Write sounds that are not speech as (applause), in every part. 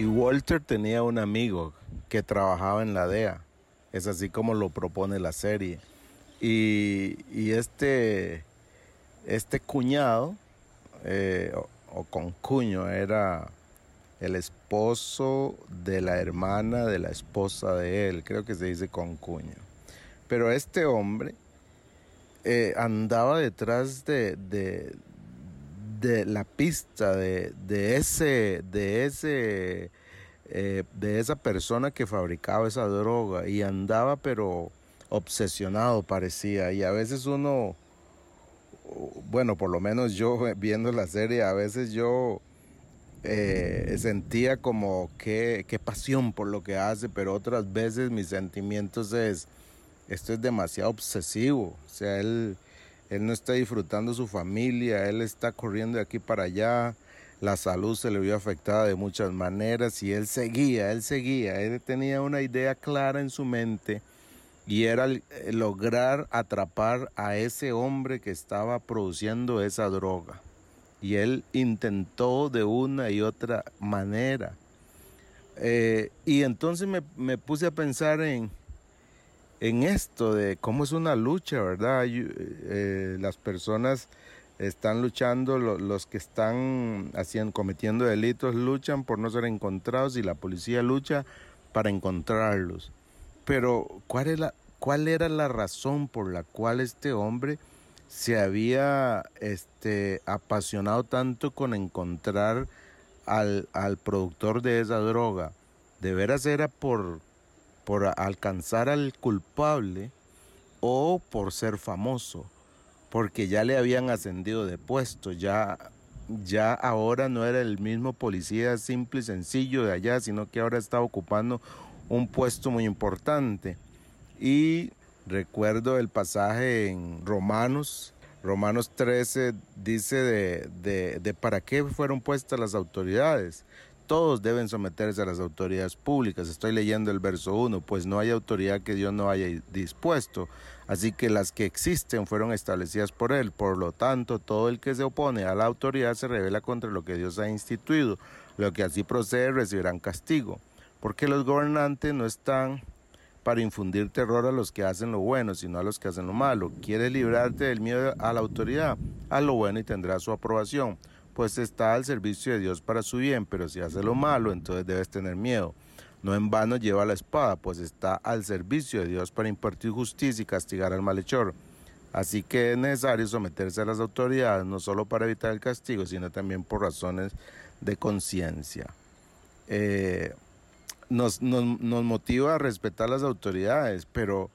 Y Walter tenía un amigo que trabajaba en la DEA. Es así como lo propone la serie. Y, este, este cuñado, eh, o, o concuño, era el esposo de la hermana de la esposa de él. Creo que se dice concuño. Pero este hombre eh, andaba detrás de, de, de la pista de, de ese, de ese, eh, de esa persona que fabricaba esa droga y andaba pero obsesionado parecía. Y a veces uno, bueno, por lo menos yo (laughs) viendo la serie, a veces yo eh, sentía como qué pasión por lo que hace, pero otras veces mis sentimientos es, esto es demasiado obsesivo, o sea, él él no está disfrutando su familia, él está corriendo de aquí para allá, la salud se le vio afectada de muchas maneras y él seguía, él seguía, él tenía una idea clara en su mente y era lograr atrapar a ese hombre que estaba produciendo esa droga. Y él intentó de una y otra manera. Eh, y entonces me puse a pensar en, en esto de cómo es una lucha, ¿verdad? Eh, las personas están luchando, los que están haciendo, cometiendo delitos luchan por no ser encontrados y la policía lucha para encontrarlos. Pero ¿cuál, era la razón por la cual este hombre se había este, apasionado tanto con encontrar al, al productor de esa droga? De veras era por por alcanzar al culpable o por ser famoso, porque ya le habían ascendido de puesto, ya, ya ahora no era el mismo policía simple y sencillo de allá, sino que ahora está ocupando un puesto muy importante. Y recuerdo el pasaje en Romanos, Romanos 13 dice de, de, de para qué fueron puestas las autoridades todos deben someterse a las autoridades públicas. Estoy leyendo el verso 1, pues no hay autoridad que Dios no haya dispuesto, así que las que existen fueron establecidas por Él. Por lo tanto, todo el que se opone a la autoridad se revela contra lo que Dios ha instituido. Lo que así procede recibirán castigo, porque los gobernantes no están para infundir terror a los que hacen lo bueno, sino a los que hacen lo malo. ¿Quieres librarte del miedo a la autoridad? Haz lo bueno y tendrás su aprobación pues está al servicio de Dios para su bien, pero si hace lo malo, entonces debes tener miedo. No en vano lleva la espada, pues está al servicio de Dios para impartir justicia y castigar al malhechor. Así que es necesario someterse a las autoridades, no solo para evitar el castigo, sino también por razones de conciencia. Eh, nos, motiva a respetar las autoridades, pero,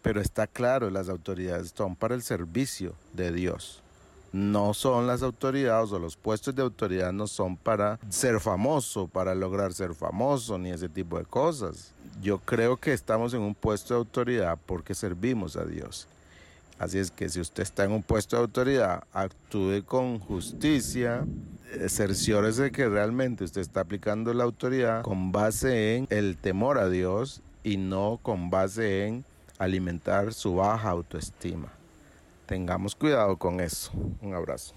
pero está claro, las autoridades son para el servicio de Dios no son las autoridades o los puestos de autoridad no son para ser famoso, para lograr ser famoso, ni ese tipo de cosas. Yo creo que estamos en un puesto de autoridad porque servimos a Dios. Así es que si usted está en un puesto de autoridad, actúe con justicia, cerciórese que realmente usted está aplicando la autoridad con base en el temor a Dios y no con base en alimentar su baja autoestima. Tengamos cuidado con eso. Un abrazo.